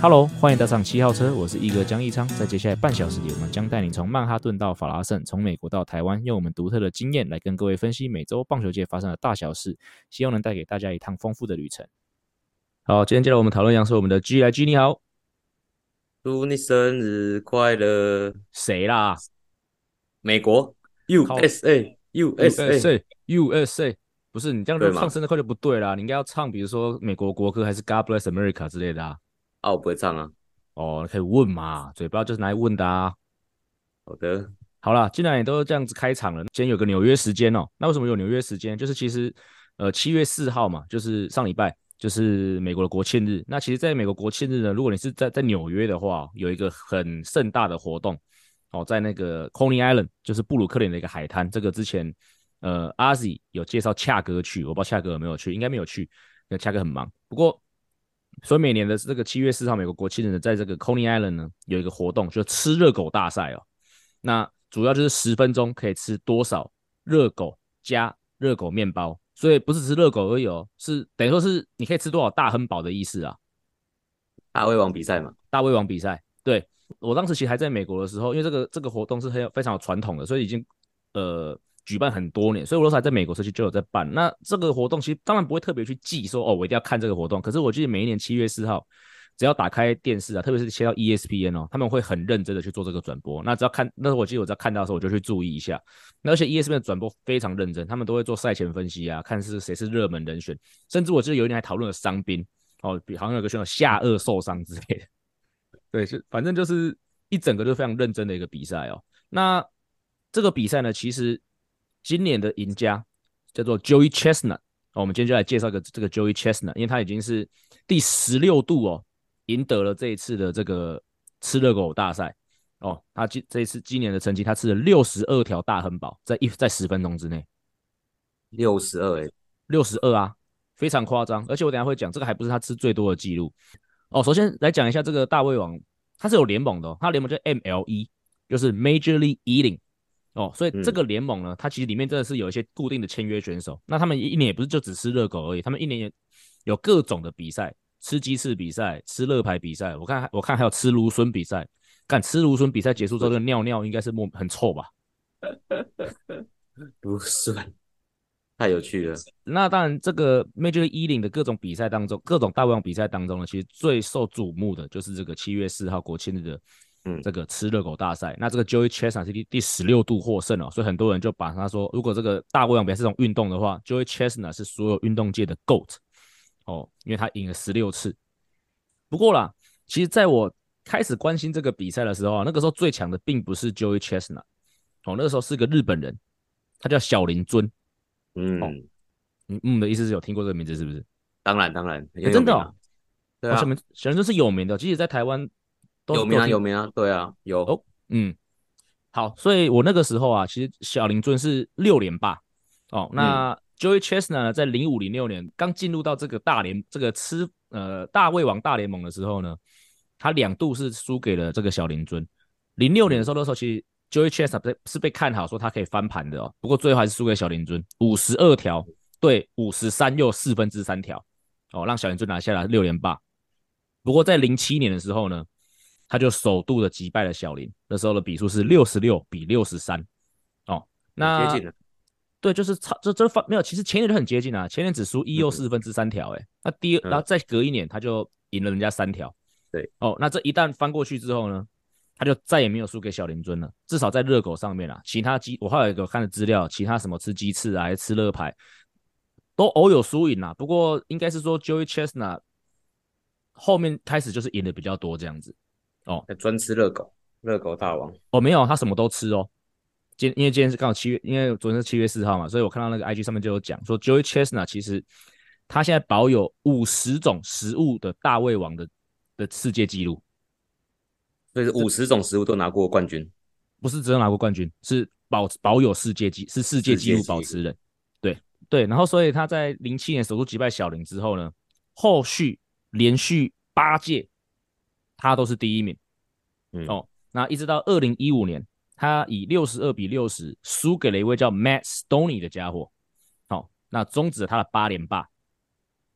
Hello，欢迎搭上七号车，我是一哥江一昌。在接下来半小时里，我们将带你从曼哈顿到法拉盛，从美国到台湾，用我们独特的经验来跟各位分析每周棒球界发生的大小事，希望能带给大家一趟丰富的旅程。好，今天接着我们讨论，是我们的 G 来 G，你好，祝你生日快乐！谁啦？美国 USA USA USA，不是你这样就唱生日快乐不对啦，你应该要唱，比如说美国国歌，还是 God Bless America 之类的啊。啊，我不会唱啊。哦，可以问嘛，嘴巴就是拿来问的啊。好的，好了，既然也都这样子开场了，今天有个纽约时间哦。那为什么有纽约时间？就是其实，呃，七月四号嘛，就是上礼拜，就是美国的国庆日。那其实，在美国国庆日呢，如果你是在在纽约的话，有一个很盛大的活动哦，在那个 Coney Island，就是布鲁克林的一个海滩。这个之前，呃，阿 Z 有介绍恰哥去，我不知道恰哥有没有去，应该没有去，因为恰哥很忙。不过。所以每年的这个七月四号，美国国庆日呢，在这个 Coney Island 呢，有一个活动，就吃热狗大赛哦。那主要就是十分钟可以吃多少热狗加热狗面包，所以不是吃热狗而已哦，是等于说是你可以吃多少大亨堡的意思啊。大胃王比赛嘛，大胃王比赛。对，我当时其实还在美国的时候，因为这个这个活动是很有非常有传统的，所以已经呃。举办很多年，所以我那时候还在美国时期就有在办。那这个活动其实当然不会特别去记说哦，我一定要看这个活动。可是我记得每一年七月四号，只要打开电视啊，特别是切到 ESPN 哦，他们会很认真的去做这个转播。那只要看，那时候我记得我只要看到的时候，我就去注意一下。那而且 ESPN 的转播非常认真，他们都会做赛前分析啊，看是谁是热门人选。甚至我记得有一年还讨论了伤兵哦，比好像有个选手下颚受伤之类的。对，就反正就是一整个就非常认真的一个比赛哦。那这个比赛呢，其实。今年的赢家叫做 Joey Chestnut，哦，我们今天就来介绍个这个 Joey Chestnut，因为他已经是第十六度哦赢得了这一次的这个吃热狗大赛。哦，他今这一次今年的成绩，他吃了六十二条大亨堡，在一在十分钟之内，六十二诶，六十二啊，非常夸张，而且我等下会讲这个还不是他吃最多的记录。哦。首先来讲一下这个大胃王，他是有联盟的，哦，他联盟叫 MLE，就是 Major League Eating。哦，所以这个联盟呢，它其实里面真的是有一些固定的签约选手。嗯、那他们一年也不是就只吃热狗而已，他们一年也有各种的比赛，吃鸡翅比赛，吃乐牌比赛。我看我看还有吃芦笋比赛。干吃芦笋比赛结束之后，这个尿尿应该是莫很臭吧？不是，太有趣了。那当然，这个 Major League Eating 的各种比赛当中，各种大胃王比赛当中呢，其实最受瞩目的就是这个七月四号国庆日的。嗯，这个吃热狗大赛，那这个 Joey Chestnut 是第第十六度获胜哦，所以很多人就把他说，如果这个大胃王比赛是这种运动的话，Joey Chestnut 是所有运动界的 GOAT 哦，因为他赢了十六次。不过啦，其实在我开始关心这个比赛的时候啊，那个时候最强的并不是 Joey Chestnut 哦，那个时候是个日本人，他叫小林尊。嗯，哦、嗯嗯的意思是有听过这个名字是不是？当然当然，欸、真的、哦，对啊，小林小林尊是有名的，即使在台湾。有名啊，有名啊，对啊，有。哦，嗯，好，所以我那个时候啊，其实小林尊是六连霸。哦。那 Joey Chestnut 呢，在零五零六年刚进入到这个大联这个吃呃大胃王大联盟的时候呢，他两度是输给了这个小林尊。零六年的时候，那时候其实 Joey Chestnut 是被看好说他可以翻盘的哦，不过最后还是输给小林尊，五十二条对五十三又四分之三条。哦，让小林尊拿下了六连霸。不过在零七年的时候呢，他就首度的击败了小林，那时候的比数是六十六比六十三，哦，那接近了，对，就是差这这方没有，其实前年就很接近啊，前年只输一又四分之三条，哎，那第二，然后再隔一年他就赢了人家三条，对，哦，那这一旦翻过去之后呢，他就再也没有输给小林尊了，至少在热狗上面啊，其他鸡我后来有一个看的资料，其他什么吃鸡翅啊，还是吃乐牌，都偶有输赢啊，不过应该是说 Joey Chestnut 后面开始就是赢的比较多这样子。哦，专吃热狗，热狗大王。哦，没有，他什么都吃哦。今因为今天是刚好七月，因为昨天是七月四号嘛，所以我看到那个 IG 上面就有讲说，Joey Chestnut 其实他现在保有五十种食物的大胃王的的世界纪录，所以是五十种食物都拿过冠军，不是只有拿过冠军，是保保有世界纪是世界纪录保持人。对，对，然后所以他在零七年首度击败小林之后呢，后续连续八届他都是第一名。嗯、哦，那一直到二零一五年，他以六十二比六十输给了一位叫 Matt Stoney 的家伙。好、哦，那终止了他的八连霸。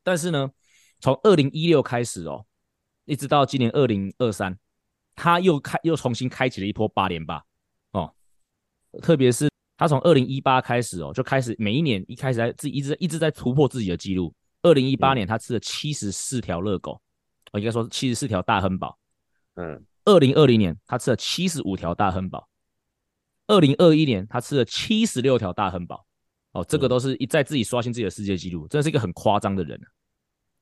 但是呢，从二零一六开始哦，一直到今年二零二三，他又开又重新开启了一波八连霸。哦，特别是。他从二零一八开始哦，就开始每一年一开始在自己一直一直在突破自己的记录。二零一八年他吃了七十四条热狗，我应该说七十四条大亨堡。嗯，二零二零年他吃了七十五条大亨堡，二零二一年他吃了七十六条大亨堡。哦，这个都是一再自己刷新自己的世界纪录，真的是一个很夸张的人。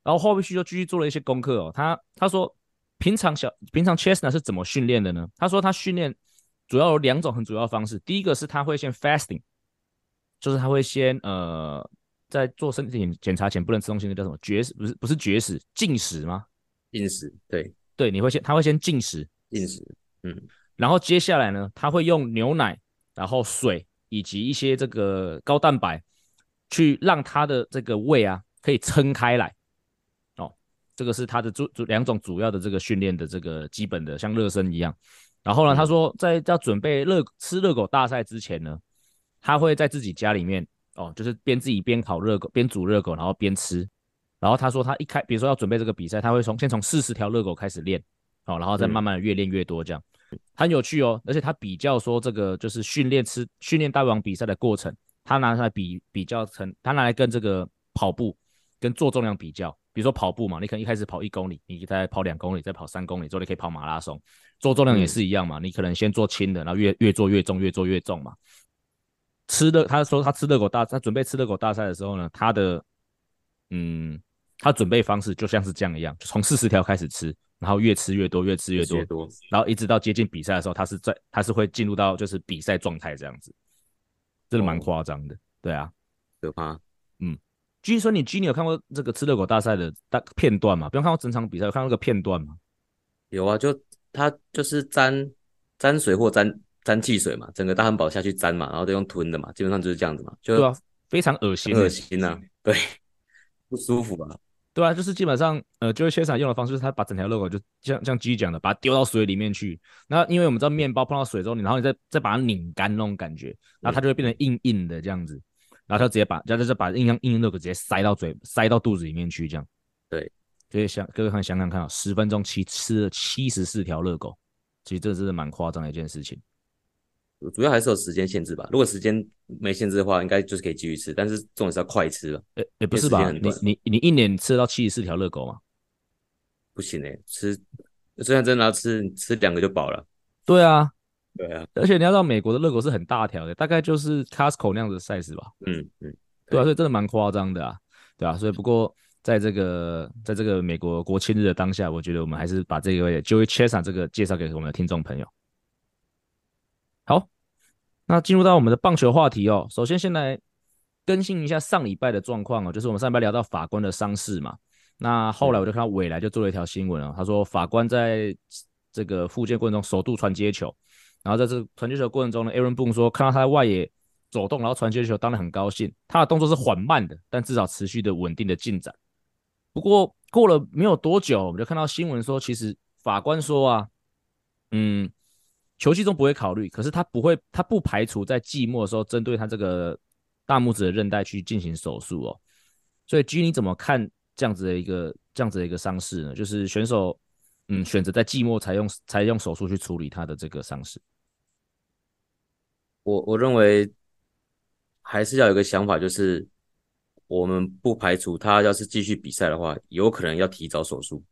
然后后续就继续做了一些功课哦，他他说平常小平常 Chestnut 是怎么训练的呢？他说他训练。主要有两种很主要的方式，第一个是他会先 fasting，就是他会先呃在做身体检查前不能吃东西，那叫什么绝食？不是不是绝食，禁食吗？禁食，对对，你会先他会先进食，进食，嗯，然后接下来呢，他会用牛奶，然后水以及一些这个高蛋白，去让他的这个胃啊可以撑开来，哦，这个是他的主主两种主要的这个训练的这个基本的像热身一样。然后呢，他说在要准备热吃热狗大赛之前呢，他会在自己家里面哦，就是边自己边烤热狗，边煮热狗，然后边吃。然后他说他一开，比如说要准备这个比赛，他会从先从四十条热狗开始练，哦，然后再慢慢的越练越多，这样、嗯、很有趣哦。而且他比较说这个就是训练吃训练大王比赛的过程，他拿出来比比较成，他拿来跟这个跑步跟做重量比较。比如说跑步嘛，你可能一开始跑一公里，你再跑两公里，再跑三公里，之后你可以跑马拉松。做重量也是一样嘛，嗯、你可能先做轻的，然后越越做越重，越做越重嘛。吃的，他说他吃热狗大，他准备吃热狗大赛的时候呢，他的嗯，他准备方式就像是这样一样，从四十条开始吃，然后越吃越多，越吃越多，越多然后一直到接近比赛的时候，他是在他是会进入到就是比赛状态这样子，真的蛮夸张的，哦、对啊，可怕，嗯。据说你 G，你有看过这个吃热狗大赛的大片段吗？不用看过整场比赛，有看过那个片段吗？有啊，就他就是沾沾水或沾沾汽水嘛，整个大汉堡下去沾嘛，然后都用吞的嘛，基本上就是这样子嘛，就对啊，非常恶心，恶心呐、啊，对，不舒服啊，对啊，就是基本上呃，就是切场用的方式，就是他把整条热狗就像像鸡讲的，把它丢到水里面去，那因为我们知道面包碰到水之后，你然后你再再把它拧干那种感觉，然后它就会变成硬硬的这样子。然后他直接把，然后就把硬硬硬热狗直接塞到嘴，塞到肚子里面去，这样。对，所以想各位看想想看啊，十分钟七吃了七十四条热狗，其实这真的蛮夸张的一件事情。主要还是有时间限制吧，如果时间没限制的话，应该就是可以继续吃，但是重点是要快吃了。诶诶，不是吧？你你你一年吃得到七十四条热狗吗？不行诶、欸，吃，虽然真的要吃，你吃两个就饱了。对啊。对啊，而且你要知道，美国的热狗是很大条的，大概就是 Costco 那样子的 size 吧。嗯嗯，对啊，所以真的蛮夸张的啊，对啊，所以不过在这个在这个美国国庆日的当下，我觉得我们还是把这个 Joey Chestnut 这个介绍给我们的听众朋友。好，那进入到我们的棒球话题哦。首先，先来更新一下上礼拜的状况哦，就是我们上礼拜聊到法官的伤势嘛。那后来我就看到未来就做了一条新闻哦，他说法官在这个复健过程中首度传接球。然后在这个传接球过程中呢，Aaron Boone 说看到他在外野走动，然后传接球，当然很高兴。他的动作是缓慢的，但至少持续的稳定的进展。不过过了没有多久，我们就看到新闻说，其实法官说啊，嗯，球季中不会考虑，可是他不会，他不排除在季末的时候针对他这个大拇指的韧带去进行手术哦。所以 G 你怎么看这样子的一个这样子的一个伤势呢？就是选手。嗯，选择在季末才用才用手术去处理他的这个伤势。我我认为还是要有个想法，就是我们不排除他要是继续比赛的话，有可能要提早手术。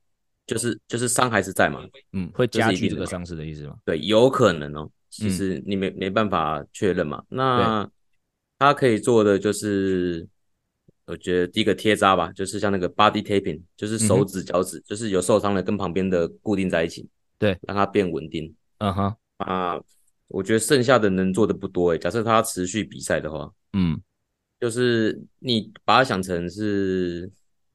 就是就是伤还是在嘛，嗯，会加剧这个伤势的意思吗？对，有可能哦。其实你没、嗯、没办法确认嘛。那他可以做的就是。我觉得第一个贴扎吧，就是像那个 body taping，就是手指、脚趾，就是有受伤的跟旁边的固定在一起，对，让它变稳定。嗯哼，啊，我觉得剩下的能做的不多诶。假设他持续比赛的话，嗯，就是你把它想成是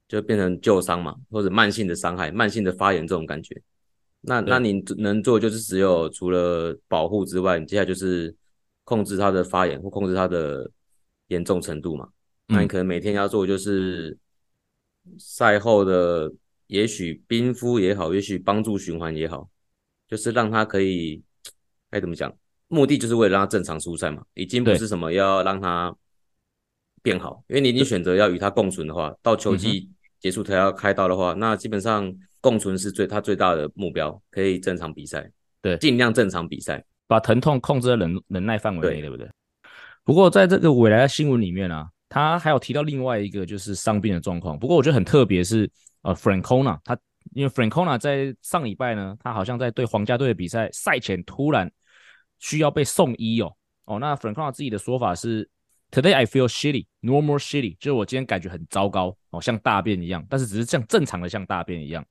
就变成旧伤嘛，或者慢性的伤害、慢性的发炎这种感觉。那那你能做就是只有除了保护之外，你接下来就是控制它的发炎或控制它的严重程度嘛。那你可能每天要做就是赛后的，也许冰敷也好，也许帮助循环也好，就是让他可以该怎么讲？目的就是为了让他正常出赛嘛，已经不是什么要让他变好，因为你已经选择要与他共存的话，到秋季结束才要开刀的话，那基本上共存是最他最大的目标，可以正常比赛，对，尽量正常比赛，把疼痛控制在忍忍耐范围内，对不对？不过在这个未来的新闻里面啊，他还有提到另外一个就是伤病的状况。不过我觉得很特别是，呃，Francona 他因为 Francona 在上礼拜呢，他好像在对皇家队的比赛赛前突然。需要被送医哦哦，那 Francona 自己的说法是，Today I feel shitty, normal shitty，就是我今天感觉很糟糕哦，像大便一样，但是只是像正常的像大便一样。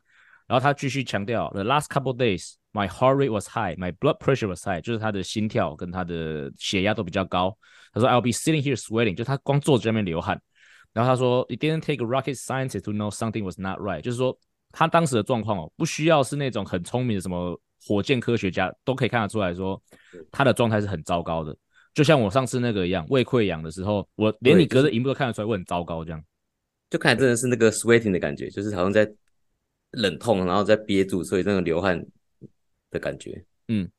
然后他继续强调，The last couple days my heart rate was high, my blood pressure was high，就是他的心跳跟他的血压都比较高。他说 I'll be sitting here sweating，就他光坐在这边流汗。然后他说，It didn't take a rocket scientist to know something was not right，就是说他当时的状况哦，不需要是那种很聪明的什么。火箭科学家都可以看得出来说，他的状态是很糟糕的，就像我上次那个一样，胃溃疡的时候，我连你隔着荧幕都看得出来我很糟糕，这样，就看真的是那个 sweating 的感觉，就是好像在冷痛，然后在憋住，所以那个流汗的感觉。嗯，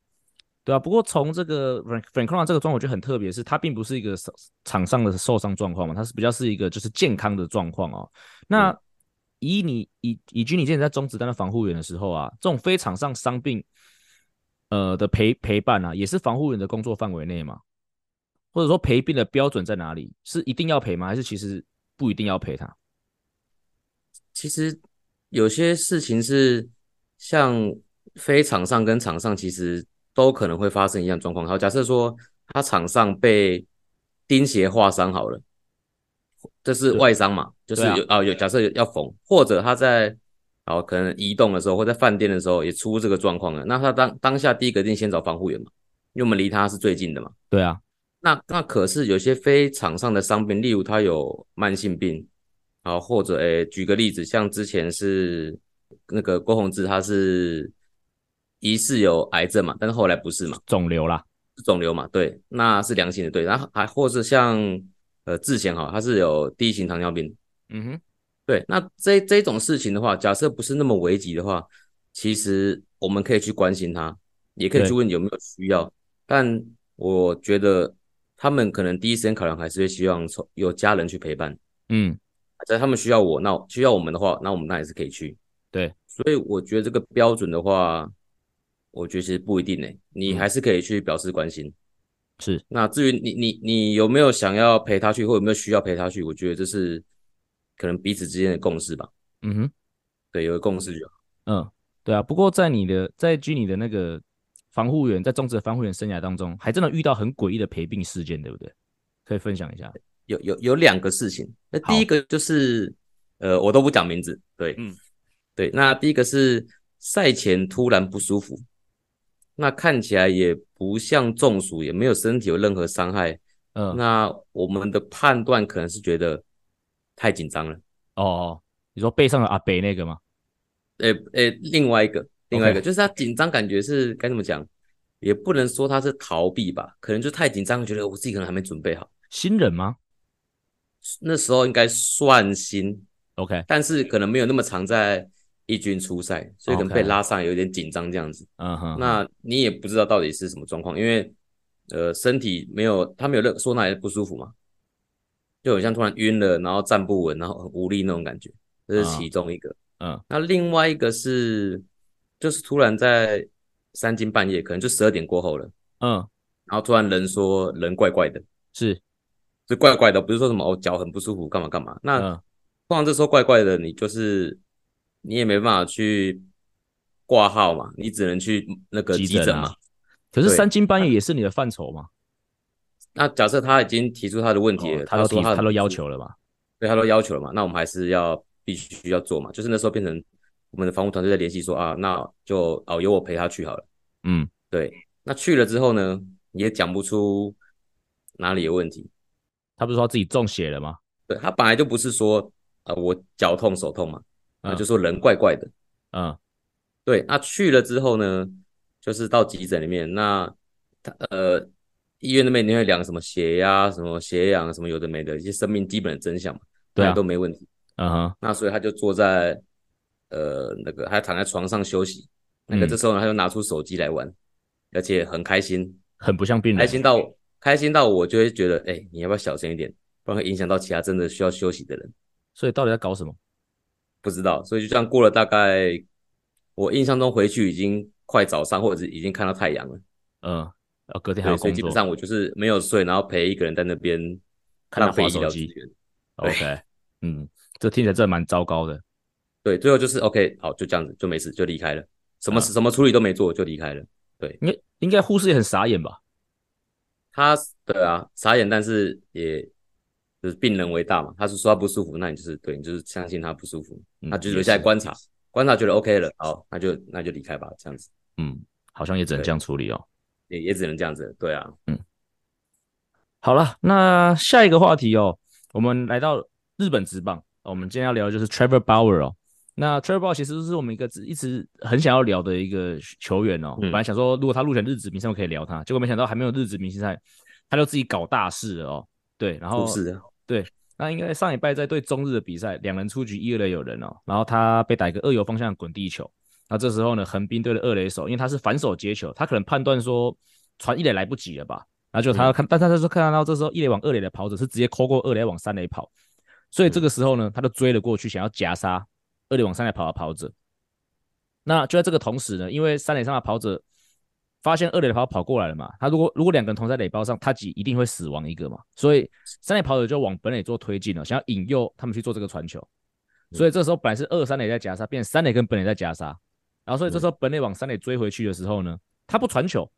对啊。不过从这个 Francona 这个状况，我觉得很特别，是它并不是一个场上的受伤状况嘛，它是比较是一个就是健康的状况哦。那、嗯以你以以军你之前在中子弹的防护员的时候啊，这种非场上伤病，呃的陪陪伴啊，也是防护员的工作范围内吗？或者说陪病的标准在哪里？是一定要陪吗？还是其实不一定要陪他？其实有些事情是像非场上跟场上，其实都可能会发生一样状况。好，假设说他场上被钉鞋划伤好了。这是外伤嘛？就是有啊，有假设要缝，或者他在哦可能移动的时候，或在饭店的时候也出这个状况了。那他当当下第一个一定先找防护员嘛，因为我们离他是最近的嘛。对啊，那那可是有些非场上的伤病，例如他有慢性病，啊，或者诶，举个例子，像之前是那个郭宏志，他是疑似有癌症嘛，但是后来不是嘛，肿瘤啦，肿瘤嘛，对，那是良性的，对，然后还或是像。呃，之前哈，他是有第一型糖尿病，嗯哼，对，那这这种事情的话，假设不是那么危急的话，其实我们可以去关心他，也可以去问有没有需要，但我觉得他们可能第一时间考量还是会希望从有家人去陪伴，嗯，在他们需要我，那需要我们的话，那我们那也是可以去，对，所以我觉得这个标准的话，我觉得其实不一定呢，你还是可以去表示关心。是，那至于你你你有没有想要陪他去，或有没有需要陪他去？我觉得这是可能彼此之间的共识吧。嗯哼，对，有个共识就好。嗯，对啊。不过在你的在据你的那个防护员在种植的防护员生涯当中，还真的遇到很诡异的陪病事件，对不对？可以分享一下。有有有两个事情。那第一个就是呃，我都不讲名字。对，嗯，对。那第一个是赛前突然不舒服。那看起来也不像中暑，也没有身体有任何伤害。嗯，那我们的判断可能是觉得太紧张了。哦，你说背上的阿北那个吗？诶诶，另外一个，另外一个就是他紧张，感觉是该怎么讲？也不能说他是逃避吧，可能就太紧张，觉得我自己可能还没准备好。新人吗？那时候应该算新。OK，但是可能没有那么常在。一军出赛，所以可能被拉上有点紧张这样子。嗯哼，那你也不知道到底是什么状况，因为呃身体没有他没有任说哪里不舒服嘛，就好像突然晕了，然后站不稳，然后很无力那种感觉，这是其中一个。嗯，那另外一个是就是突然在三更半夜，可能就十二点过后了。嗯，然后突然人说人怪怪的，是，就怪怪的，不是说什么哦脚很不舒服干嘛干嘛。那通常这时候怪怪的，你就是。你也没办法去挂号嘛，你只能去那个急诊嘛。可是三更半夜也是你的范畴嘛？那假设他已经提出他的问题了，他都提，他都要求了嘛？对，他都要求了嘛？那我们还是要必须要做嘛？就是那时候变成我们的防护团队在联系说啊，那就哦由我陪他去好了。嗯，对。那去了之后呢，也讲不出哪里有问题。他不是说自己中邪了吗？对，他本来就不是说呃我脚痛手痛嘛。啊，就说人怪怪的，嗯，对，那去了之后呢，就是到急诊里面，那他呃医院那边你会量什么血压、什么血氧、什么有的没的一些生命基本的真相嘛，对啊，都没问题。嗯哼，那所以他就坐在呃那个，还躺在床上休息。那个这时候呢，他就拿出手机来玩，而且很开心，很不像病人，开心到开心到我就会觉得，哎、欸，你要不要小声一点，不然会影响到其他真的需要休息的人。所以到底在搞什么？不知道。所以就这样过了大概，我印象中回去已经快早上，或者是已经看到太阳了。嗯，然后隔天还有工作。所以基本上我就是没有睡，然后陪一个人在那边看他滑手机。OK，嗯。这听起来真的蛮糟糕的，对，最后就是 OK，好，就这样子，就没事，就离开了，什么、啊、什么处理都没做就离开了，对，应该应该护士也很傻眼吧？他，对啊，傻眼，但是也就是病人为大嘛，他是说他不舒服，那你就是对你就是相信他不舒服，嗯、他就留下来观察，观察觉得 OK 了，好，那就那就离开吧，这样子，嗯，好像也只能这样处理哦，也也只能这样子，对啊，嗯，好了，那下一个话题哦，我们来到日本职棒。我们今天要聊的就是 Trevor Bauer 哦。那 Trevor 其实是我们一个一直很想要聊的一个球员哦。嗯、本来想说，如果他入选日职明星赛，可以聊他。结果没想到还没有日职明星赛，他就自己搞大事了哦。对，然后是对，那应该上礼拜在对中日的比赛，两人出局，一垒有人哦。然后他被打一个二游方向滚地球。那这时候呢，横滨队的二垒手，因为他是反手接球，他可能判断说传一垒来不及了吧。然后就他要看，嗯、但他就是看到这时候一垒往二垒的跑者是直接抠过二垒往三垒跑。所以这个时候呢，他就追了过去，想要夹杀二垒往三垒跑的跑者。那就在这个同时呢，因为三垒上的跑者发现二垒的跑跑过来了嘛，他如果如果两个人同在垒包上，他几一定会死亡一个嘛。所以三垒跑者就往本垒做推进了，想要引诱他们去做这个传球。所以这时候本来是二三垒在夹杀，变三垒跟本垒在夹杀。然后所以这时候本垒往三垒追回去的时候呢，他不传球，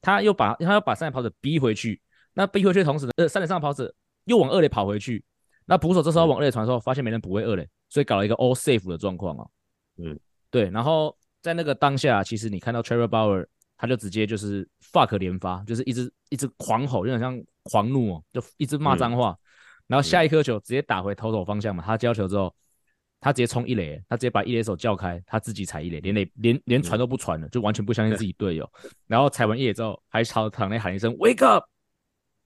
他又把他要把三垒跑者逼回去。那逼回去的同时呢，呃，三垒上的跑者又往二垒跑回去。那捕手这时候往二垒传的时候，发现没人补位二垒，所以搞了一个 all safe 的状况哦。嗯，对。然后在那个当下，其实你看到 Trevor Bauer，他就直接就是 fuck 连发，就是一直一直狂吼，有点像狂怒哦，就一直骂脏话。嗯、然后下一颗球直接打回投手方向嘛，他交球之后，他直接冲一垒，他直接把一垒手叫开，他自己踩一垒，连垒连连传都不传了，就完全不相信自己队友。嗯、然后踩完一垒之后，还朝场内喊一声 wake up。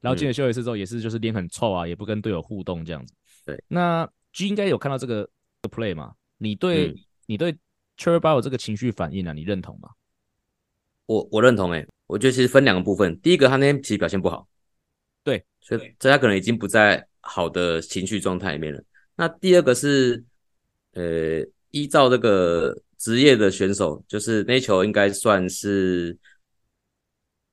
然后进了休息室之后，也是就是脸很臭啊，也不跟队友互动这样子。对，那 G 应该有看到这个 play 嘛？你对、嗯、你对 Bauer 这个情绪反应啊，你认同吗？我我认同诶、欸，我觉得其实分两个部分。第一个，他那天其实表现不好，对，所以这他可能已经不在好的情绪状态里面了。那第二个是，呃，依照这个职业的选手，就是那球应该算是。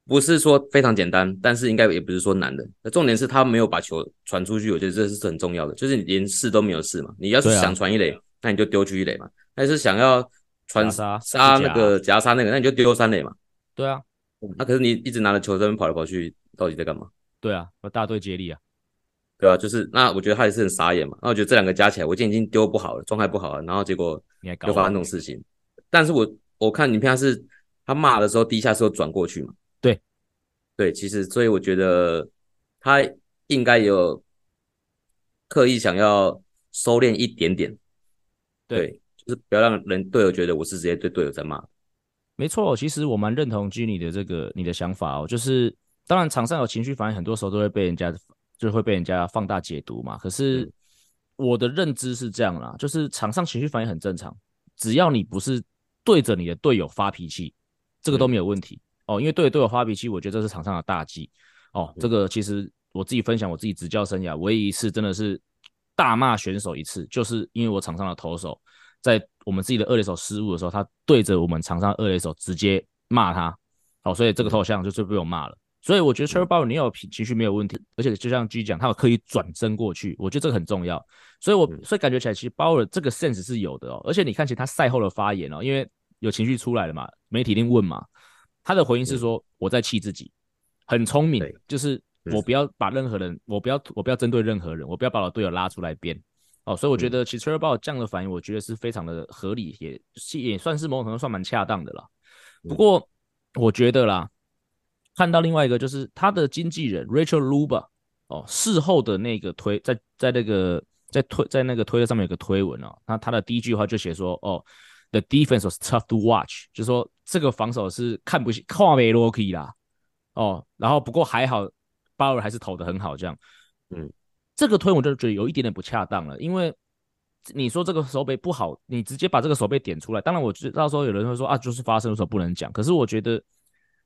不是说非常简单，但是应该也不是说难的。那重点是他没有把球传出去，我觉得这是很重要的。就是你连试都没有试嘛。你要是想传一垒，啊、那你就丢去一垒嘛。但是想要传杀杀那个夹杀那个，那你就丢三垒嘛。对啊，那可是你一直拿着球在那边跑来跑去，到底在干嘛？对啊，大队接力啊，对啊，就是那我觉得他也是很傻眼嘛。那我觉得这两个加起来，我今天已经丢不好了，状态不好了，然后结果又发生这种事情。但是我我看影片他是他骂的时候，第一下是有转过去嘛。对，其实所以我觉得他应该有刻意想要收敛一点点，对，对，就是不要让人队友觉得我是直接对队友在骂。没错，其实我蛮认同你的这个你的想法哦，就是当然场上有情绪反应，很多时候都会被人家就会被人家放大解读嘛。可是我的认知是这样啦，就是场上情绪反应很正常，只要你不是对着你的队友发脾气，这个都没有问题。嗯哦，因为对队友发脾气，我觉得这是场上的大忌。哦，这个其实我自己分享我自己执教生涯唯一一次真的是大骂选手一次，就是因为我场上的投手在我们自己的二垒手失误的时候，他对着我们场上二垒手直接骂他。好，所以这个投像就是被我骂了。所以我觉得 Trevor Bauer 你有情绪没有问题，而且就像 G 讲，他有刻意转身过去，我觉得这个很重要。所以我所以感觉起来，其实 Bauer 这个 sense 是有的哦。而且你看其实他赛后的发言哦，因为有情绪出来了嘛，媒体一定问嘛。他的回应是说：“我在气自己，很聪明，就是我不要把任何人，我不要我不要针对任何人，我不要把我队友拉出来编。哦，所以我觉得其实 Trevor Bauer 这样的反应，我觉得是非常的合理，也也算是某种程度算蛮恰当的啦。不过我觉得啦，看到另外一个就是他的经纪人 Rachel Luba 哦，事后的那个推在在那个在推在那个推特上面有个推文哦，那他的第一句话就写说：哦。” The defense was tough to watch，就是说这个防守是看不看没落去啦，哦，然后不过还好，巴尔还是投的很好，这样。嗯，这个推我就觉得有一点点不恰当了，因为你说这个手背不好，你直接把这个手背点出来，当然我知道说有人会说啊，就是发生的时候不能讲，可是我觉得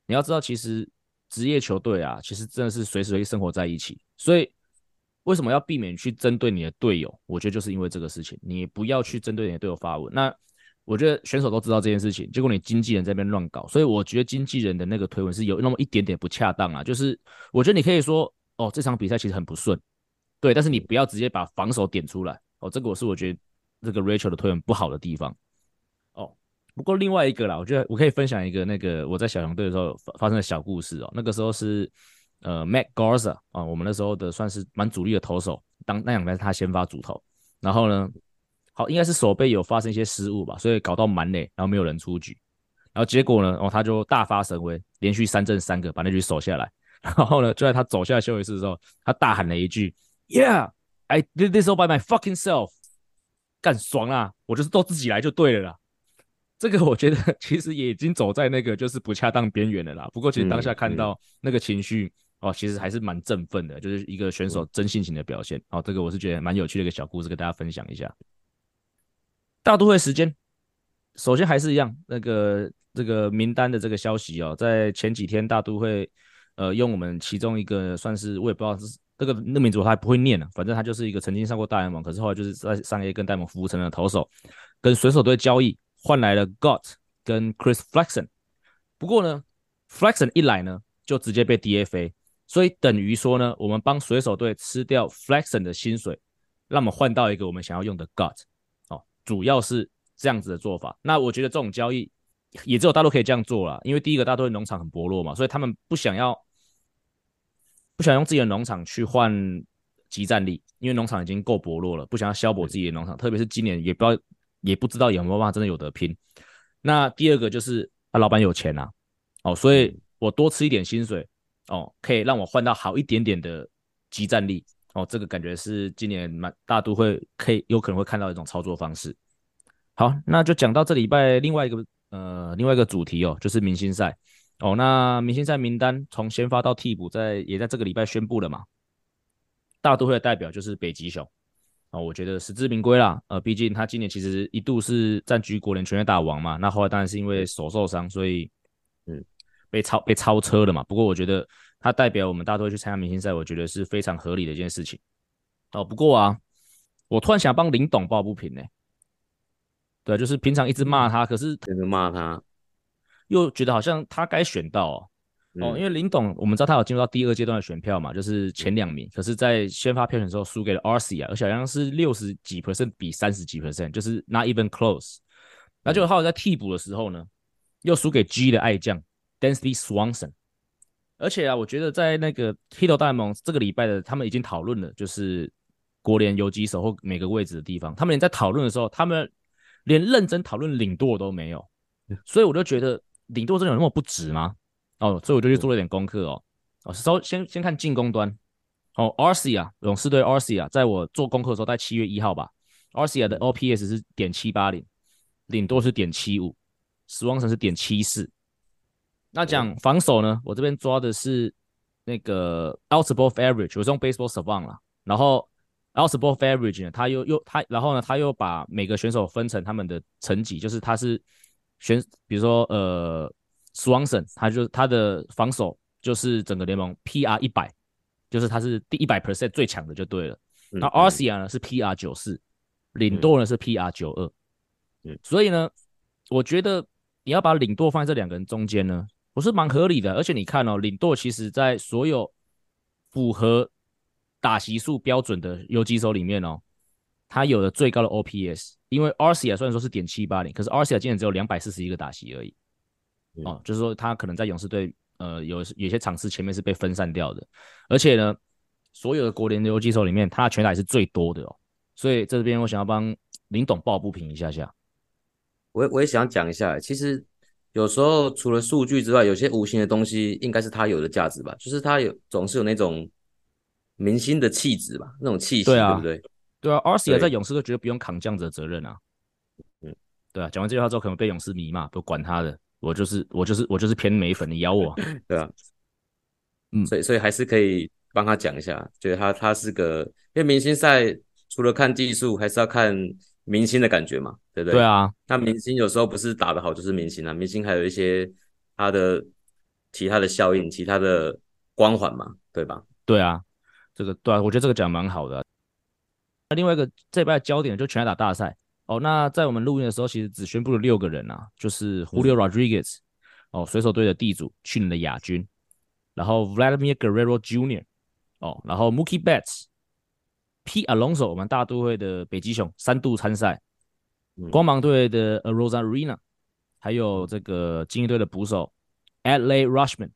你要知道，其实职业球队啊，其实真的是随时随地生活在一起，所以为什么要避免去针对你的队友？我觉得就是因为这个事情，你不要去针对你的队友发文。那我觉得选手都知道这件事情，结果你经纪人在那边乱搞，所以我觉得经纪人的那个推文是有那么一点点不恰当啊，就是我觉得你可以说哦，这场比赛其实很不顺。对，但是你不要直接把防守点出来哦，这个我是我觉得这个 Rachel 的推文不好的地方哦。不过另外一个啦，我觉得我可以分享一个那个我在小熊队的时候发发生的小故事哦。那个时候是呃 Matt Garza 啊，我们那时候的算是蛮主力的投手，当那两边他先发主投，然后呢，好应该是守备有发生一些失误吧，所以搞到满垒，然后没有人出局，然后结果呢，哦他就大发神威，连续三振三个把那局守下来，然后呢就在他走下来休息室的时候，他大喊了一句。Yeah, I did this all by my fucking self。干爽啦！我就是都自己来就对了啦。这个我觉得 其实也已经走在那个就是不恰当边缘了啦。不过其实当下看到那个情绪、哦，其实还是蛮振奋的，就是一个选手真性情的表现。嗯哦，这个我是觉得蛮有趣的一个小故事，跟大家分享一下。大都会时间，首先还是一样，那个这个名单的这个消息哦，在前几天大都会呃用我们其中一个算是我也不知道是。这个那名字我还不会念呢，反正他就是一个曾经上过大联盟，可是后来就是在上 A 跟大联盟服务成的投手，跟水手队交易换来了 Got 跟 Chris Flexon。不过呢，Flexon 一来呢，就直接被 DFA，所以等于说呢，我们帮水手队吃掉 Flexon 的薪水，让我们换到一个我们想要用的 GOT。哦，主要是这样子的做法。那我觉得这种交易也只有大陆可以这样做了，因为第一个大陆的农场很薄弱嘛，所以他们不想要。不想用自己的农场去换集战力，因为农场已经够薄弱了，不想要削薄自己的农场，特别是今年也不知道也不知道有没有办法真的有得拼。那第二个就是啊，老板有钱啊，哦，所以我多吃一点薪水哦，可以让我换到好一点点的集战力哦，这个感觉是今年蛮大都会可以有可能会看到一种操作方式。好，那就讲到这礼拜另外一个呃另外一个主题哦，就是明星赛。哦，那明星赛名单从先发到替补，在也在这个礼拜宣布了嘛？大都会的代表就是北极熊，哦，我觉得实至名归啦。呃，毕竟他今年其实一度是占据国联全垒打王嘛，那后来当然是因为手受伤，所以嗯被超被超车了嘛。不过我觉得他代表我们大都会去参加明星赛，我觉得是非常合理的一件事情。哦，不过啊，我突然想帮林董抱不平呢、欸。对，就是平常一直骂他，可是一直骂他。又觉得好像他该选到哦，嗯、哦，因为林董我们知道他有进入到第二阶段的选票嘛，就是前两名，可是，在先发票选的时候输给了 Arcia，而且好像是六十几 percent 比三十几 percent，就是 not even close。那就后来在替补的时候呢，又输给 G 的爱将 Dansby Swanson。而且啊，我觉得在那个 Hito 大联盟这个礼拜的，他们已经讨论了，就是国联游击手或每个位置的地方，他们连在讨论的时候，他们连认真讨论领舵都没有，所以我就觉得。领舵真的有那么不值吗？哦，所以我就去做了一点功课哦。哦，稍先先看进攻端。哦，Arcia 啊，勇士队 Arcia 啊，在我做功课的时候，在七月一号吧，Arcia 的 OPS 是点七八零，领舵是点七五，死亡神是点七四。那讲防守呢，我这边抓的是那个 outs above average，我是用 Baseball Savant 啦。然后 outs above average 呢，他又又他，然后呢，他又把每个选手分成他们的层级，就是他是。选，比如说，呃，Swanson，他就他的防守就是整个联盟 PR 一百，就是他是第一百 percent 最强的就对了。那 Arcia 呢是 PR 九四，领舵呢是 PR 九二。对，所以呢，我觉得你要把领舵放在这两个人中间呢，不是蛮合理的。而且你看哦，领舵其实在所有符合打席数标准的游击手里面哦。他有了最高的 OPS，因为 Arcia 虽然说是点七八零，可是 Arcia 今年只有两百四十一个打席而已。嗯、哦，就是说他可能在勇士队，呃，有有些场次前面是被分散掉的。而且呢，所有的国联的游击手里面，他的全垒是最多的哦。所以这边我想要帮林董抱不平一下下。我我也想讲一下，其实有时候除了数据之外，有些无形的东西应该是他有的价值吧，就是他有总是有那种明星的气质吧，那种气息，对，啊、对不对？对啊，Arcia 在勇士都觉得不用扛这样子的责任啊。嗯，对啊，讲完这句话之后，可能被勇士迷嘛，不管他的，我就是我就是我就是偏美粉，你咬我。对啊，嗯，所以所以还是可以帮他讲一下，觉得他他是个，因为明星赛除了看技术，还是要看明星的感觉嘛，对不对？对啊，那明星有时候不是打得好就是明星啊，明星还有一些他的其他的效应、其他的光环嘛，对吧？对啊，这个对啊，我觉得这个讲蛮好的。那另外一个这一拜的焦点就全垒打大赛哦。那在我们录音的时候，其实只宣布了六个人啊，就是 Julio Rodriguez、嗯、哦，水手队的地主，去年的亚军，然后 Vladimir Guerrero Jr. 哦，然后 Mookie Betts、Pete Alonso，我们大都会的北极熊三度参赛，嗯、光芒队的 Arozarena，还有这个精英队的捕手 Adley Rutschman。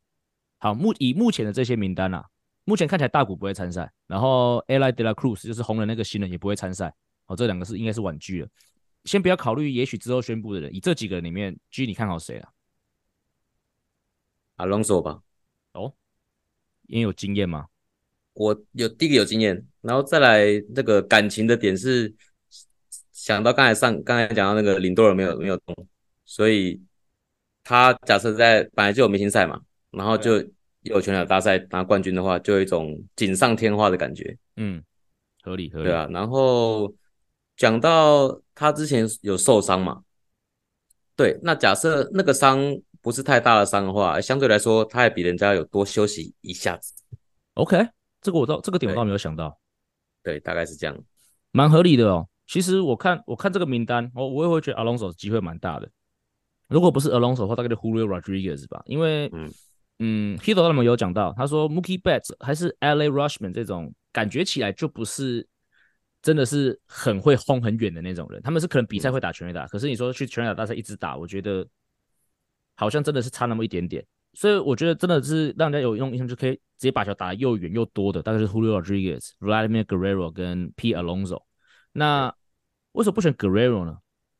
好，目以目前的这些名单啊。目前看起来大谷不会参赛，然后 Elly De La Cruz 就是红人那个新人也不会参赛，哦，这两个是应该是婉拒了。先不要考虑，也许之后宣布的人，以这几个人里面，G 你看好谁啊？Alonso 吧。哦，因为有经验吗？我有第一个有经验，然后再来那个感情的点是想到刚才上刚才讲到那个林多尔没有没有动，所以他假设在本来就有明星赛嘛，然后就。有全垒大赛拿冠军的话，就有一种锦上添花的感觉。嗯，合理合理。对啊，然后讲到他之前有受伤嘛，对，那假设那个伤不是太大的伤的话，相对来说他也比人家有多休息一下子。OK，这个我倒这个点我倒没有想到。对，对，大概是这样，蛮合理的哦。其实我看我看这个名单，我我也会觉得 Alonso 机会蛮大的。如果不是 Alonso 的话，大概就 Julio Rodriguez 吧，因为嗯。嗯，Hito 他们有讲到，他说 Mookie Betts 还是 Adley Rutschman 这种感觉起来就不是真的是很会轰很远的那种人，他们是可能比赛会打全垒打，可是你说去全垒打大赛一直打，我觉得好像真的是差那么一点点，所以我觉得真的是让人家有用印象就可以直接把球打得又远又多的，大概是 Julio Rodriguez、Vladimir Guerrero 跟 Pete Alonso。那为什么不选 Guerrero 呢？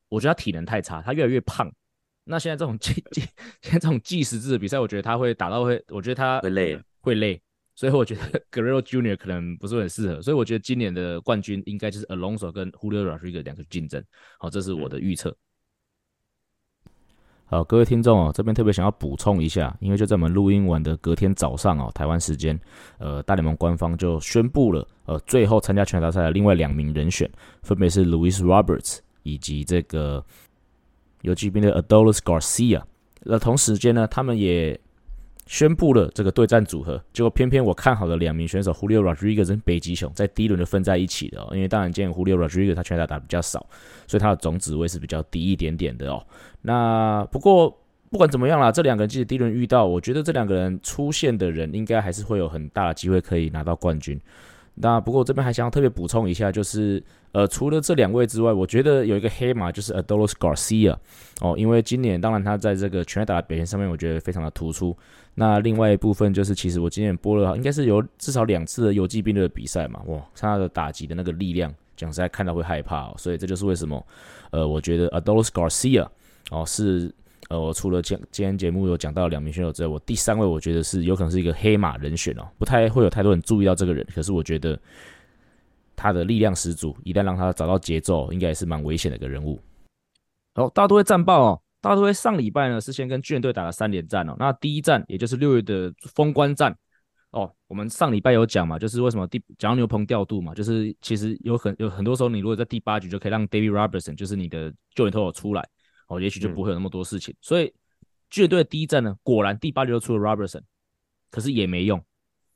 我觉得他体能太差，他越来越胖。那现在这种计计，现在这种计时制的比赛，我觉得他会打到会，我觉得他会累，会累，所以我觉得 Guerrero Junior 可能不是很适合，所以我觉得今年的冠军应该就是 Alonso 跟 Julio Rodriguez 两个竞争。好，这是我的预测。好，各位听众哦，这边特别想要补充一下，因为就在我们录音完的隔天早上哦，台湾时间，呃，大联盟官方就宣布了，呃，最后参加全打赛的另外两名人选，分别是 Louis Roberts 以及这个。游击兵的 Adolis Garcia，那同时间呢，他们也宣布了这个对战组合。结果偏偏我看好的两名选手 Julio Rodriguez 跟北极熊在第一轮就分在一起的哦。因为当然，见 Julio Rodriguez 他拳打打比较少，所以他的总指位是比较低一点点的哦。那不过不管怎么样啦，这两个人即使第一轮遇到，我觉得这两个人出现的人应该还是会有很大的机会可以拿到冠军。那不过我这边还想要特别补充一下，就是呃，除了这两位之外，我觉得有一个黑马就是 Adolis Garcia 哦，因为今年当然他在这个全垒打的表现上面，我觉得非常的突出。那另外一部分就是，其实我今年播了应该是有至少两次的游击兵的比赛嘛，哇，他的打击的那个力量，讲实在看到会害怕哦，所以这就是为什么呃，我觉得 Adolis Garcia 哦是。呃，我除了讲今天节目有讲到两名选手之外，我第三位我觉得是有可能是一个黑马人选哦，不太会有太多人注意到这个人，可是我觉得他的力量十足，一旦让他找到节奏，应该也是蛮危险的一个人物。好，大都会战报哦，大都会上礼拜呢是先跟巨人队打了三连战哦，那第一战也就是六月的封关战哦，我们上礼拜有讲嘛，就是为什么第讲牛棚调度嘛，就是其实有很有很多时候，你如果在第八局就可以让 David Robertson，就是你的救援投手出来。哦，也许就不会有那么多事情。嗯、所以巨人队的第一战呢，果然第八局就出了 Robertson，可是也没用，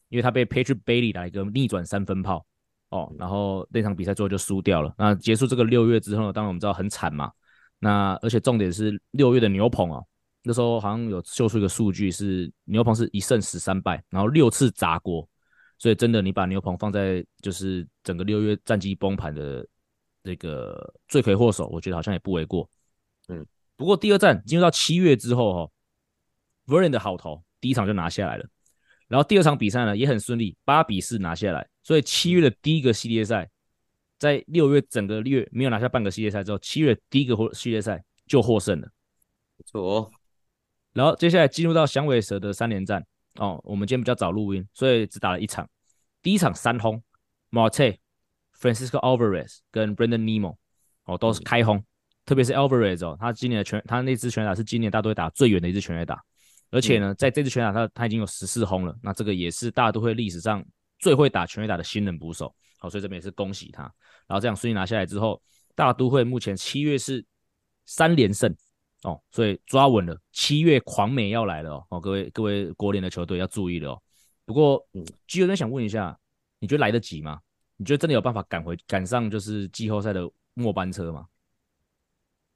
因为他被 Patrick Bailey 来一个逆转三分炮哦，然后那场比赛最后就输掉了。那结束这个六月之后呢，当然我们知道很惨嘛。那而且重点是六月的牛棚哦，那时候好像有秀出一个数据是牛棚是一胜十三败，然后六次砸锅，所以真的你把牛棚放在就是整个六月战绩崩盘的这个罪魁祸首，我觉得好像也不为过。嗯，不过第二战进入到七月之后，哈，Verlander 的好投第一场就拿下来了，然后第二场比赛呢也很顺利，八比四拿下来，所以七月的第一个系列赛，在六月整个月没有拿下半个系列赛之后，七月第一个获系列赛就获胜了，不错哦。然后接下来进入到响尾蛇的三连战哦，我们今天比较早录音，所以只打了一场，第一场三轰，Marte、Francisco Alvarez 跟 Brandon Nimmo 哦都是开轰。特别是 Alvarez 哦，他今年的全他那支全垒打是今年大都会打最远的一支全垒打，而且呢，在这支全垒打他他已经有十四轰了，那这个也是大都会历史上最会打全垒打的新人捕手。好，所以这边也是恭喜他。然后这样顺利拿下来之后，大都会目前七月是三连胜哦，所以抓稳了，七月狂美要来了哦。哦，各位各位国联的球队要注意了哦。不过，嗯，基友呢想问一下，你觉得来得及吗？你觉得真的有办法赶回赶上就是季后赛的末班车吗？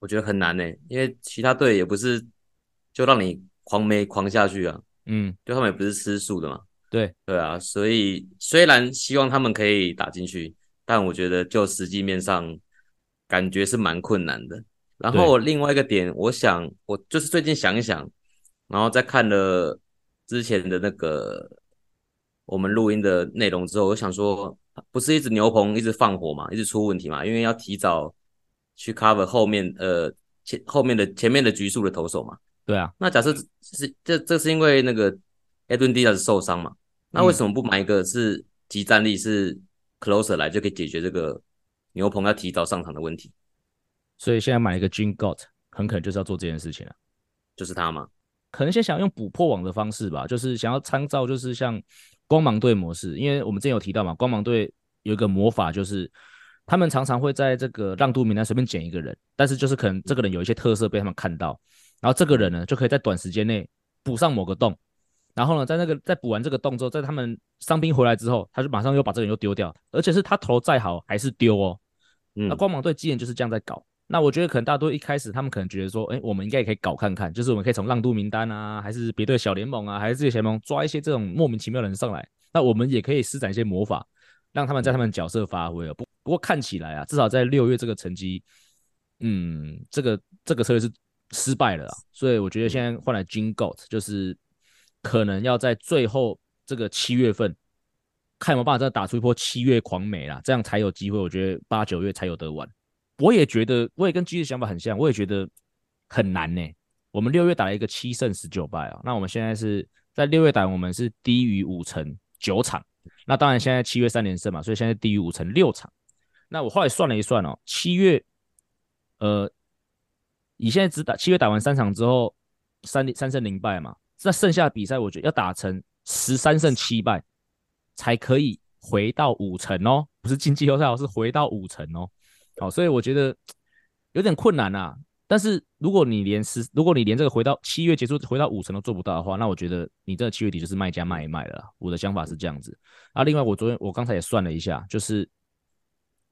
我觉得很难呢，因为其他队也不是就让你狂没狂下去啊。嗯，就他们也不是吃素的嘛。对对啊，所以虽然希望他们可以打进去，但我觉得就实际面上感觉是蛮困难的。然后另外一个点，我想我就是最近想一想，然后再看了之前的那个我们录音的内容之后，我想说，不是一直牛棚一直放火嘛，一直出问题嘛，因为要提早去 cover 后面呃前后面的前面的局数的投手嘛。对啊，那假设是这这是因为那个 Edwin Diaz 受伤嘛？那为什么不买一个是集战力是 closer 来就可以解决这个牛棚要提早上场的问题？所以现在买一个 Gene Gott 很可能就是要做这件事情了，就是他吗？可能先想用补破网的方式吧，就是想要参照就是像光芒队模式，因为我们之前有提到嘛，光芒队有一个魔法就是他们常常会在这个让渡名单随便捡一个人，但是就是可能这个人有一些特色被他们看到，然后这个人呢就可以在短时间内补上某个洞。然后呢，在那个在补完这个洞之后，在他们伤兵回来之后，他就马上又把这个人又丢掉，而且是他投再好还是丢哦。嗯，那光芒队今年就是这样在搞。那我觉得可能大多一开始他们可能觉得说，哎，我们应该也可以搞看看，就是我们可以从让渡名单啊，还是别队小联盟啊，还是这些联盟抓一些这种莫名其妙的人上来，那我们也可以施展一些魔法，让他们在他们角色发挥哦。不不过看起来啊，至少在六月这个成绩，嗯，这个这个策略是失败了啊。所以我觉得现在换来金 Gott 就是。可能要在最后这个七月份，看有没有办法再打出一波七月狂美啦，这样才有机会。我觉得八九月才有得玩。我也觉得，我也跟 G 的想法很像，我也觉得很难呢、我们六月打了一个七胜十九败啊，那我们现在是在六月打，我们是低于五成九场。那当然现在七月三连胜嘛，所以现在低于五成六场。那我后来算了一算哦，七月，呃，你现在只打七月打完三场之后，三三胜零败嘛。那剩下的比赛，我觉得要打成十三胜七败，才可以回到五成哦，不是进季后赛哦，是回到五成哦。好，所以我觉得有点困难啊。但是如果你连十，如果你连这个回到七月结束回到五成都做不到的话，那我觉得你这个七月底就是卖家卖一卖了。我的想法是这样子啊。另外，我昨天我刚才也算了一下，就是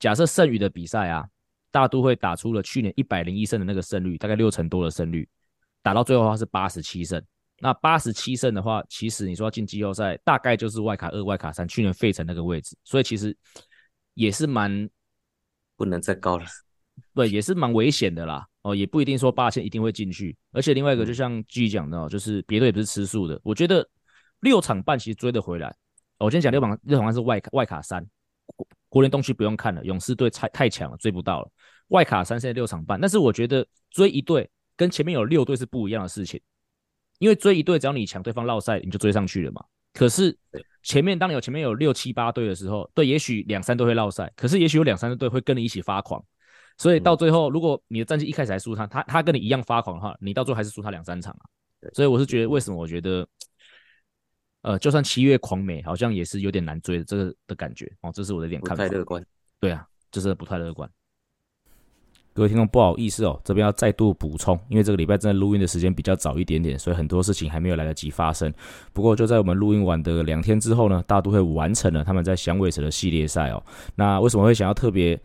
假设剩余的比赛啊，大都会打出了去年一百零一胜的那个胜率，大概六成多的胜率，打到最后的话是八十七胜。那八十七胜的话，其实你说要进季后赛，大概就是外卡二、外卡三，去年费城那个位置，所以其实也是蛮不能再高了，对，也是蛮危险的啦。哦，也不一定说八千一定会进去，而且另外一个就像继续讲的，哦就是别队也不是吃素的。我觉得六场半其实追得回来。我今天讲六场，六场半是外卡外卡三，国国联东区不用看了，勇士队太太强了，追不到了。外卡三现在六场半，但是我觉得追一队跟前面有六队是不一样的事情。因为追一队，只要你抢对方落赛，你就追上去了嘛。可是前面当你有前面有六七八队的时候，对，也许两三队会落赛，可是也许有两三队会跟你一起发狂。所以到最后，如果你的战绩一开始还输他，他他跟你一样发狂的话，你到最后还是输他两三场啊。所以我是觉得，为什么我觉得，呃，就算七月狂美，好像也是有点难追的这个的感觉哦。这是我的一点看法。不太乐观。对啊，就是不太乐观。各位听众，不好意思哦，这边要再度补充，因为这个礼拜真的录音的时间比较早一点点，所以很多事情还没有来得及发生。不过就在我们录音完的两天之后呢，大都会完成了他们在响尾蛇的系列赛哦。那为什么会想要特别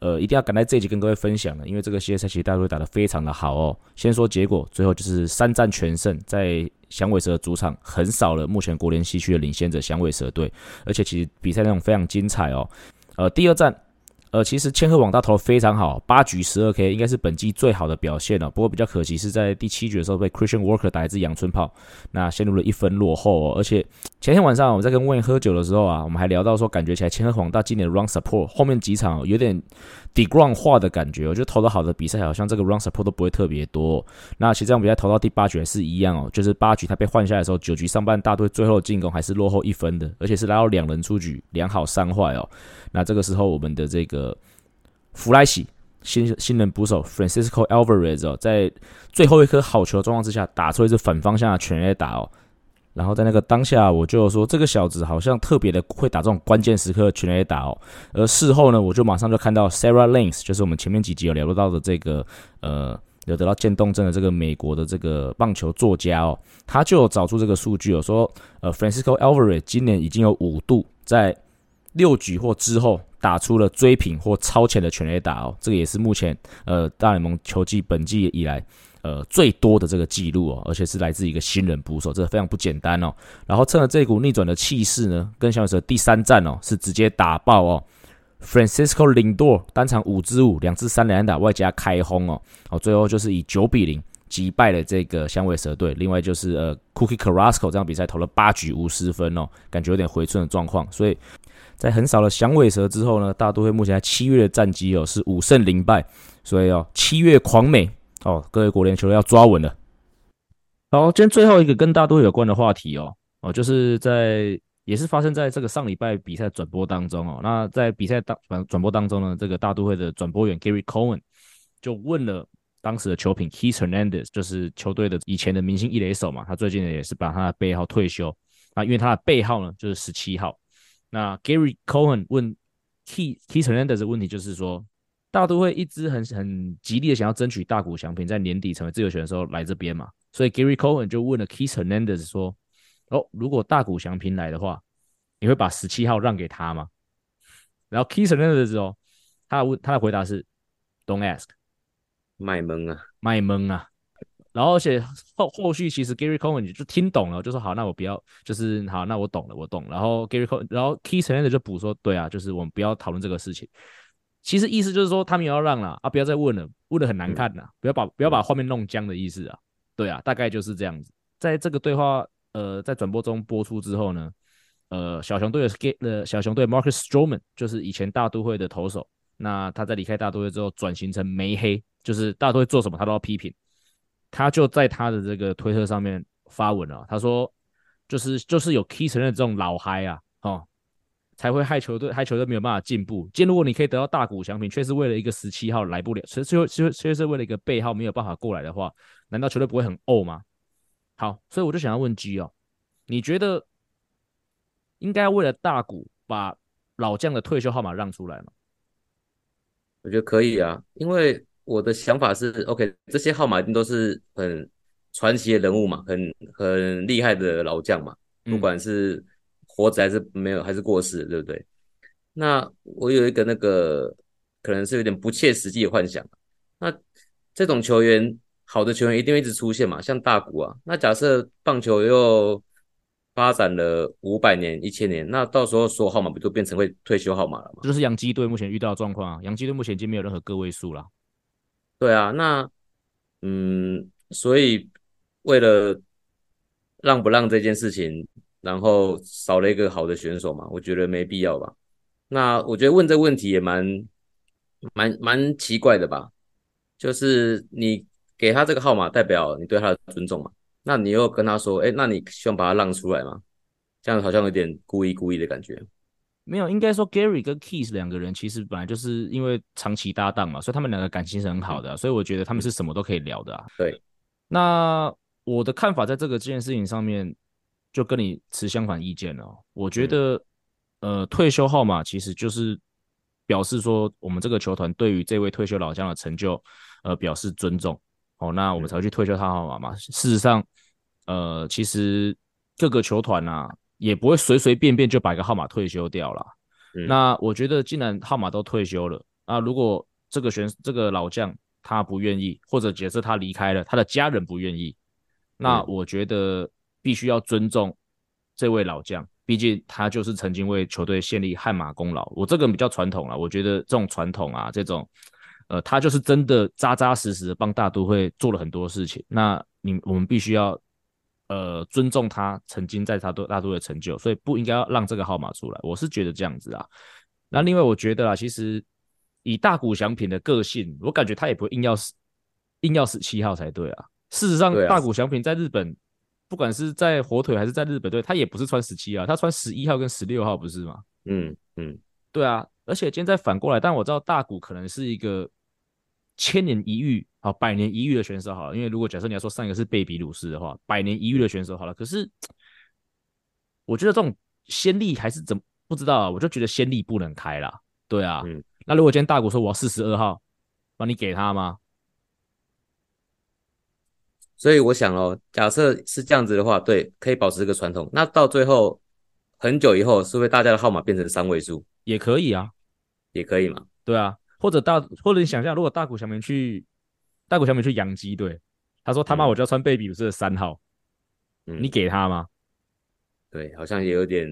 呃一定要赶在这一集跟各位分享了？因为这个系列赛其实大都打得非常的好哦。先说结果，最后就是三战全胜，在响尾蛇主场横扫了目前国联西区的领先者响尾蛇队，而且其实比赛内容非常精彩哦。呃，第二战。呃，其实千鹤网大投非常好，八局十二 K 应该是本季最好的表现了。不过比较可惜是在第七局的时候被 Christian Walker 打一支阳春炮，那陷入了一分落后哦。而且前天晚上我们在跟 Wayne 喝酒的时候啊，我们还聊到说，感觉起来千鹤网大今年的 Run Support 后面几场有点 DeGrom 化的感觉，我觉得投得好的比赛好像这个 Run Support 都不会特别多。那其实这样比赛投到第八局还是一样哦，就是八局他被换下来的时候，九局上半大队最后进攻还是落后一分的，而且是来到两人出局，两好三坏哦。那这个时候我们的这个。弗莱西新新人捕手 Francisco Alvarez 哦，在最后一颗好球的状况之下，打出一支反方向的全垒打哦。然后在那个当下，我就说这个小子好像特别的会打这种关键时刻的全垒打哦。而事后呢，我就马上就看到 Sarah Lance，就是我们前面几集有聊到的这个呃有得到渐冻症的这个美国的这个棒球作家哦，他就有找出这个数据哦，说呃 Francisco Alvarez 今年已经有五度在六局或之后打出了追平或超前的全垒打哦，这个也是目前呃大联盟球季本季以来呃最多的这个记录哦，而且是来自一个新人捕手，这非常不简单哦。然后趁着这股逆转的气势呢，跟响尾蛇第三战哦是直接打爆哦，Francisco Lindor 单场五支五，两支三连打外加开轰哦，哦最后就是以九比零击败了这个响尾蛇队。另外就是呃 Cookie Carrasco 这场比赛投了八局无失分哦，感觉有点回春的状况，所以。在横扫了响尾蛇之后呢，大都会目前在七月的战绩哦是五胜零败，所以哦七月狂美哦，各位国联球要抓稳了。好，今天最后一个跟大都会有关的话题哦哦，就是在也是发生在这个上礼拜比赛转播当中哦。那在比赛当转转播当中呢，这个大都会的转播员 Gary Cohen 就问了当时的球评 Keith Hernandez，就是球队的以前的明星一垒手嘛，他最近呢也是把他的背号退休啊，因为他的背号呢就是十七号。那 Gary Cohen 问 Keith Keith Hernandez 的问题就是说，大都会一直很很极力的想要争取大谷翔平在年底成为自由球员的时候来这边嘛，所以 Gary Cohen 就问了 Keith Hernandez 说，哦，如果大谷翔平来的话，你会把十七号让给他吗？然后 Keith Hernandez 哦，他的问他的回答是 Don't ask，卖萌啊，卖萌啊。然后，而且后后续其实 Gary Cohen 就听懂了，就说好，那我不要，就是好，那我懂了，我懂。然后 Gary Cohen，然后 Keith Hernandez 就补说，对啊，就是我们不要讨论这个事情。其实意思就是说，他们也要让了啊，不要再问了，问的很难看呐，不要把不要把画面弄僵的意思啊。对啊，大概就是这样子。在这个对话呃在转播中播出之后呢，呃小熊队的 Skate 呃小熊队 Marcus Stroman 就是以前大都会的投手，那他在离开大都会之后转型成梅黑，就是大都会做什么他都要批评。他就在他的这个推特上面发文了，他说，就是就是有 Keith 的这种老嗨啊，哦，才会害球队害球队没有办法进步。今天如果你可以得到大谷翔平，却是为了一个十七号来不了，却却却却是为了一个背号没有办法过来的话，难道球队不会很怄吗？好，所以我就想要问 G 哦，你觉得应该为了大谷把老将的退休号码让出来吗？我觉得可以啊，因为。我的想法是，OK，这些号码一定都是很传奇的人物嘛，很很厉害的老将嘛，不管是活着还是没有，还是过世，对不对？那我有一个那个可能是有点不切实际的幻想，那这种球员，好的球员一定会一直出现嘛，像大谷啊，那假设棒球又发展了五百年、一千年，那到时候所有号码不就变成会退休号码了吗？这就是洋基队目前遇到的状况啊，洋基队目前已经没有任何个位数了。对啊，那嗯，所以为了让不让这件事情，然后少了一个好的选手嘛，我觉得没必要吧。那我觉得问这个问题也蛮蛮蛮奇怪的吧，就是你给他这个号码，代表你对他的尊重嘛，那你又跟他说，哎，那你希望把他让出来吗？这样好像有点故意故意的感觉。没有，应该说 Gary 跟 Keith 两个人其实本来就是因为长期搭档嘛，所以他们两个感情是很好的，所以我觉得他们是什么都可以聊的啊。对，那我的看法在这个这件事情上面就跟你持相反意见了。我觉得，呃，退休号码其实就是表示说我们这个球团对于这位退休老将的成就，呃，表示尊重。哦，那我们才会去退休他号码嘛。事实上，呃，其实各个球团啊。也不会随随便便就把一个号码退休掉了。嗯。那我觉得，既然号码都退休了，那如果这个选这个老将他不愿意，或者假设他离开了，他的家人不愿意，那我觉得必须要尊重这位老将，毕竟他就是曾经为球队献立汗马功劳。我这个比较传统了，我觉得这种传统啊，这种呃，他就是真的扎扎实实的帮大都会做了很多事情。那你我们必须要。呃，尊重他曾经在他都大都会的成就，所以不应该要让这个号码出来。我是觉得这样子啊。那另外，我觉得啊，其实以大谷翔平的个性，我感觉他也不会硬要死，硬要十七号才对啊。事实上，大谷翔平在日本，不管是在火腿还是在日本队，他也不是穿十七啊，他穿十一号跟十六号，不是吗？嗯嗯，对啊。而且今天再反过来，但我知道大谷可能是一个千年一遇，啊，百年一遇的选手好了。因为如果假设你要说上一个是贝比鲁斯的话，百年一遇的选手好了。可是我觉得这种先例还是怎么不知道啊？我就觉得先例不能开啦。对啊，嗯，那如果今天大谷说我要四十二号，那你给他吗？所以我想哦，假设是这样子的话，对，可以保持这个传统。那到最后很久以后，是不是大家的号码变成三位数？也可以啊，也可以嘛。对啊。或者大，或者你想象，如果大谷翔平去，大谷翔平去洋基队，他说他妈我就要穿贝比鲁斯的三号，嗯，你给他吗？对，好像也有点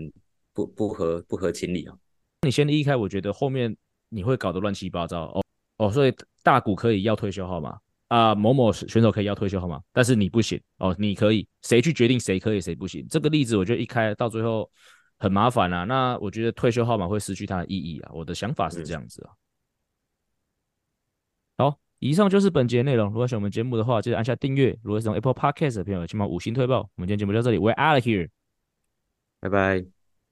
不不合不合情理啊。你先离开，我觉得后面你会搞得乱七八糟哦哦，所以大谷可以要退休号码啊，某某选手可以要退休号码，但是你不行哦，你可以，谁去决定谁可以谁不行？这个例子我觉得一开到最后很麻烦啊。那我觉得退休号码会失去它的意义啊。我的想法是这样子啊。好，以上就是本节内容。如果喜欢我们节目的话，记得按下订阅。如果是用 Apple Podcast 的朋友，请把五星推爆。我们今天节目就到这里，We're out of here，拜拜。